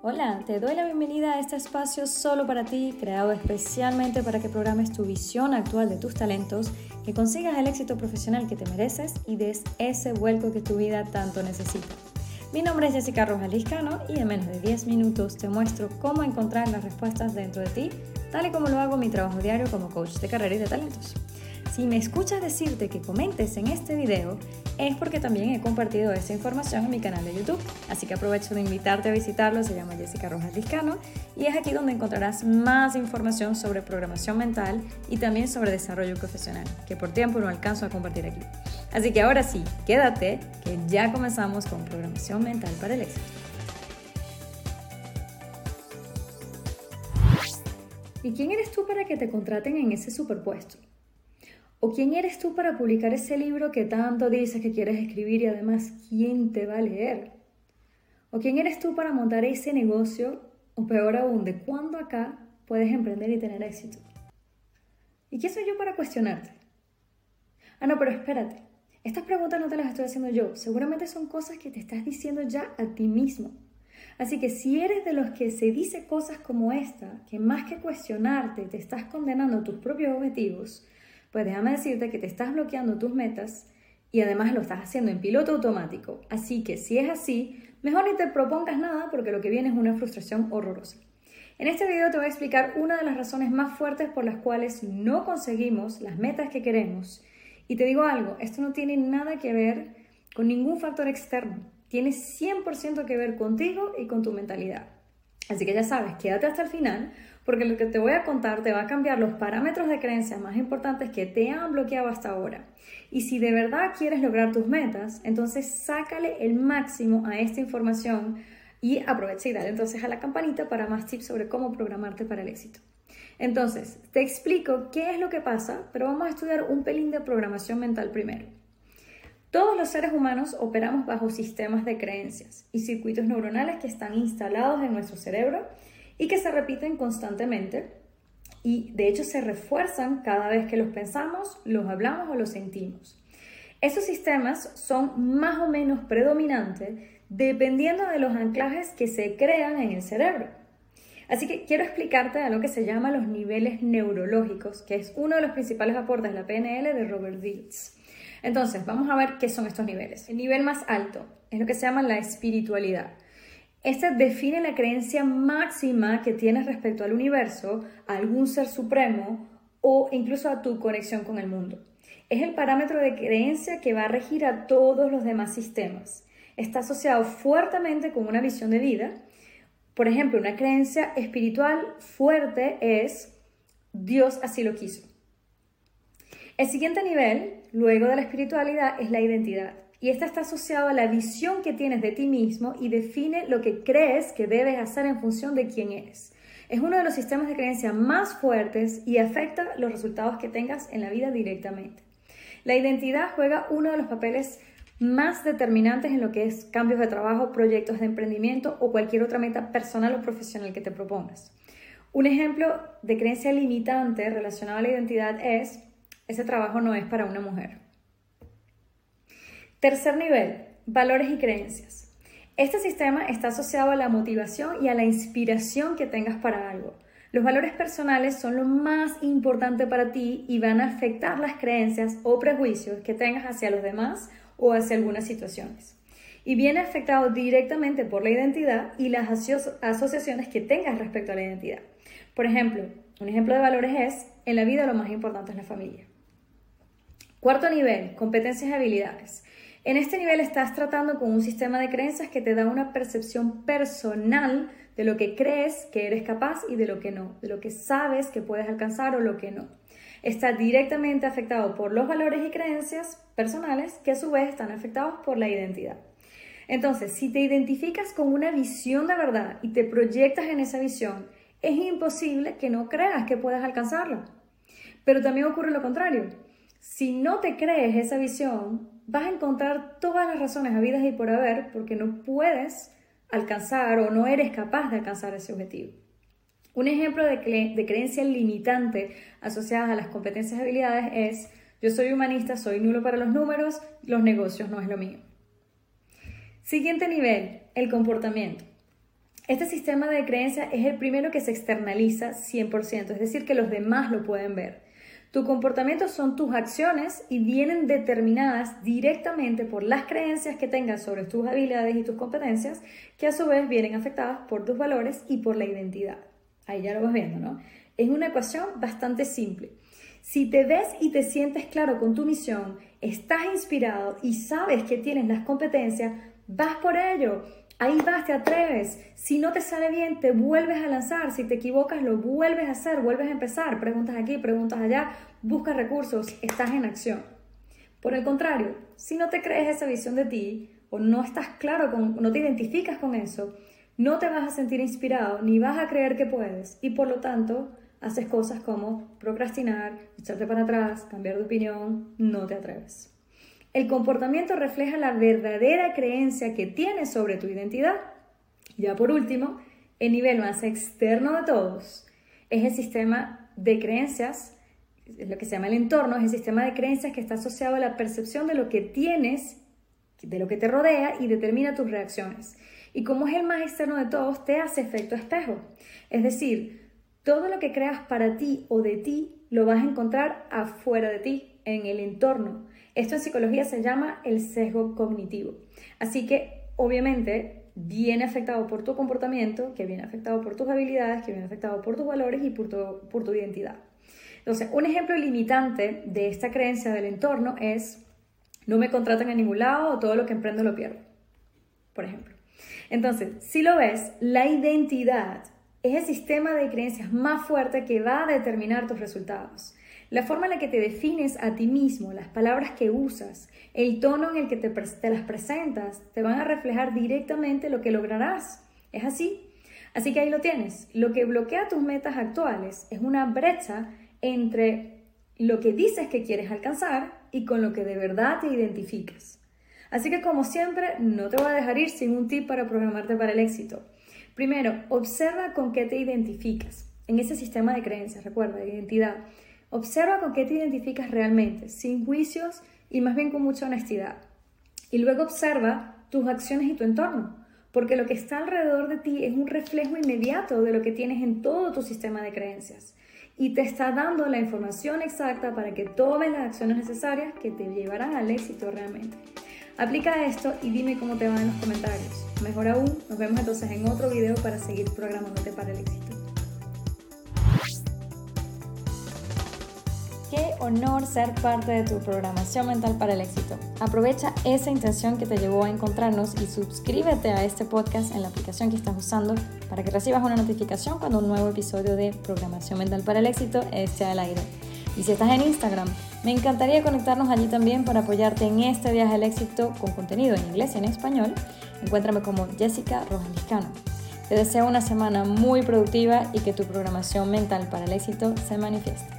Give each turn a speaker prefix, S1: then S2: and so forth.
S1: Hola, te doy la bienvenida a este espacio solo para ti, creado especialmente para que programes tu visión actual de tus talentos, que consigas el éxito profesional que te mereces y des ese vuelco que tu vida tanto necesita. Mi nombre es Jessica Rojas y en menos de 10 minutos te muestro cómo encontrar las respuestas dentro de ti, tal y como lo hago en mi trabajo diario como coach de carrera y de talentos. Si me escuchas decirte que comentes en este video, es porque también he compartido esta información en mi canal de YouTube. Así que aprovecho de invitarte a visitarlo, se llama Jessica Rojas Discano y es aquí donde encontrarás más información sobre programación mental y también sobre desarrollo profesional, que por tiempo no alcanzo a compartir aquí. Así que ahora sí, quédate, que ya comenzamos con programación mental para el éxito. ¿Y quién eres tú para que te contraten en ese superpuesto? ¿O quién eres tú para publicar ese libro que tanto dices que quieres escribir y además quién te va a leer? ¿O quién eres tú para montar ese negocio? O peor aún, ¿de cuándo acá puedes emprender y tener éxito? ¿Y qué soy yo para cuestionarte? Ah, no, pero espérate. Estas preguntas no te las estoy haciendo yo. Seguramente son cosas que te estás diciendo ya a ti mismo. Así que si eres de los que se dice cosas como esta, que más que cuestionarte te estás condenando tus propios objetivos, pues déjame decirte que te estás bloqueando tus metas y además lo estás haciendo en piloto automático. Así que si es así, mejor ni te propongas nada porque lo que viene es una frustración horrorosa. En este video te voy a explicar una de las razones más fuertes por las cuales no conseguimos las metas que queremos. Y te digo algo, esto no tiene nada que ver con ningún factor externo. Tiene 100% que ver contigo y con tu mentalidad. Así que ya sabes, quédate hasta el final porque lo que te voy a contar te va a cambiar los parámetros de creencia más importantes que te han bloqueado hasta ahora. Y si de verdad quieres lograr tus metas, entonces sácale el máximo a esta información y aprovecha y dale entonces a la campanita para más tips sobre cómo programarte para el éxito. Entonces, te explico qué es lo que pasa, pero vamos a estudiar un pelín de programación mental primero. Todos los seres humanos operamos bajo sistemas de creencias y circuitos neuronales que están instalados en nuestro cerebro y que se repiten constantemente y de hecho se refuerzan cada vez que los pensamos, los hablamos o los sentimos. Esos sistemas son más o menos predominantes dependiendo de los anclajes que se crean en el cerebro. Así que quiero explicarte a lo que se llama los niveles neurológicos, que es uno de los principales aportes de la PNL de Robert Dilts. Entonces, vamos a ver qué son estos niveles. El nivel más alto es lo que se llama la espiritualidad. Este define la creencia máxima que tienes respecto al universo, a algún ser supremo o incluso a tu conexión con el mundo. Es el parámetro de creencia que va a regir a todos los demás sistemas. Está asociado fuertemente con una visión de vida. Por ejemplo, una creencia espiritual fuerte es Dios así lo quiso. El siguiente nivel, luego de la espiritualidad, es la identidad. Y esta está asociada a la visión que tienes de ti mismo y define lo que crees que debes hacer en función de quién eres. Es uno de los sistemas de creencia más fuertes y afecta los resultados que tengas en la vida directamente. La identidad juega uno de los papeles más determinantes en lo que es cambios de trabajo, proyectos de emprendimiento o cualquier otra meta personal o profesional que te propongas. Un ejemplo de creencia limitante relacionado a la identidad es, ese trabajo no es para una mujer. Tercer nivel, valores y creencias. Este sistema está asociado a la motivación y a la inspiración que tengas para algo. Los valores personales son lo más importante para ti y van a afectar las creencias o prejuicios que tengas hacia los demás o hacia algunas situaciones. Y viene afectado directamente por la identidad y las asociaciones que tengas respecto a la identidad. Por ejemplo, un ejemplo de valores es, en la vida lo más importante es la familia. Cuarto nivel, competencias y habilidades. En este nivel estás tratando con un sistema de creencias que te da una percepción personal de lo que crees que eres capaz y de lo que no, de lo que sabes que puedes alcanzar o lo que no. Está directamente afectado por los valores y creencias personales que a su vez están afectados por la identidad. Entonces, si te identificas con una visión de verdad y te proyectas en esa visión, es imposible que no creas que puedas alcanzarla. Pero también ocurre lo contrario. Si no te crees esa visión, vas a encontrar todas las razones habidas y por haber porque no puedes alcanzar o no eres capaz de alcanzar ese objetivo. Un ejemplo de, creencia limitante asociada a las competencias y habilidades es yo soy humanista, soy nulo para los números, los negocios no es lo mío. Siguiente nivel, el comportamiento. Este sistema de creencias es el primero que se externaliza 100%, es decir, que los demás lo pueden ver. Tu comportamiento son tus acciones y vienen determinadas directamente por las creencias que tengas sobre tus habilidades y tus competencias, que a su vez vienen afectadas por tus valores y por la identidad. Ahí ya lo vas viendo, ¿no? Es una ecuación bastante simple. Si te ves y te sientes claro con tu misión, estás inspirado y sabes que tienes las competencias, vas por ello. Ahí vas, te atreves. Si no te sale bien, te vuelves a lanzar. Si te equivocas, lo vuelves a hacer, vuelves a empezar. Preguntas aquí, preguntas allá, buscas recursos, estás en acción. Por el contrario, si no te crees esa visión de ti o no estás claro, con, no te identificas con eso, no te vas a sentir inspirado ni vas a creer que puedes y por lo tanto haces cosas como procrastinar, echarte para atrás, cambiar de opinión, no te atreves. El comportamiento refleja la verdadera creencia que tienes sobre tu identidad. Ya por último, el nivel más externo de todos es el sistema de creencias, lo que se llama el entorno, es el sistema de creencias que está asociado a la percepción de lo que tienes, de lo que te rodea y determina tus reacciones. Y como es el más externo de todos, te hace efecto espejo. Es decir, todo lo que creas para ti o de ti lo vas a encontrar afuera de ti, en el entorno. Esto en psicología se llama el sesgo cognitivo. Así que, obviamente, viene afectado por tu comportamiento, que viene afectado por tus habilidades, que viene afectado por tus valores y por tu, identidad. Entonces, un ejemplo limitante de esta creencia del entorno es no me contratan a ningún lado o todo lo que emprendo lo pierdo, por ejemplo. Entonces, si lo ves, la identidad es el sistema de creencias más fuerte que va a determinar tus resultados. La forma en la que te defines a ti mismo, las palabras que usas, el tono en el que te, las presentas, te van a reflejar directamente lo que lograrás. ¿Es así? Así que ahí lo tienes. Lo que bloquea tus metas actuales es una brecha entre lo que dices que quieres alcanzar y con lo que de verdad te identificas. Así que como siempre, no te voy a dejar ir sin un tip para programarte para el éxito. Primero, observa con qué te identificas en ese sistema de creencias, recuerda, de identidad. Observa con qué te identificas realmente, sin juicios y más bien con mucha honestidad. Y luego observa tus acciones y tu entorno, porque lo que está alrededor de ti es un reflejo inmediato de lo que tienes en todo tu sistema de creencias y te está dando la información exacta para que tomes las acciones necesarias que te llevarán al éxito realmente. Aplica esto y dime cómo te va en los comentarios. Mejor aún, nos vemos entonces en otro video para seguir programándote para el éxito. Qué honor ser parte de tu programación mental para el éxito. Aprovecha esa intención que te llevó a encontrarnos y suscríbete a este podcast en la aplicación que estás usando para que recibas una notificación cuando un nuevo episodio de Programación Mental para el Éxito esté al aire. Y si estás en Instagram, me encantaría conectarnos allí también para apoyarte en este viaje al éxito con contenido en inglés y en español. Encuéntrame como Jessica Rojas Te deseo una semana muy productiva y que tu programación mental para el éxito se manifieste.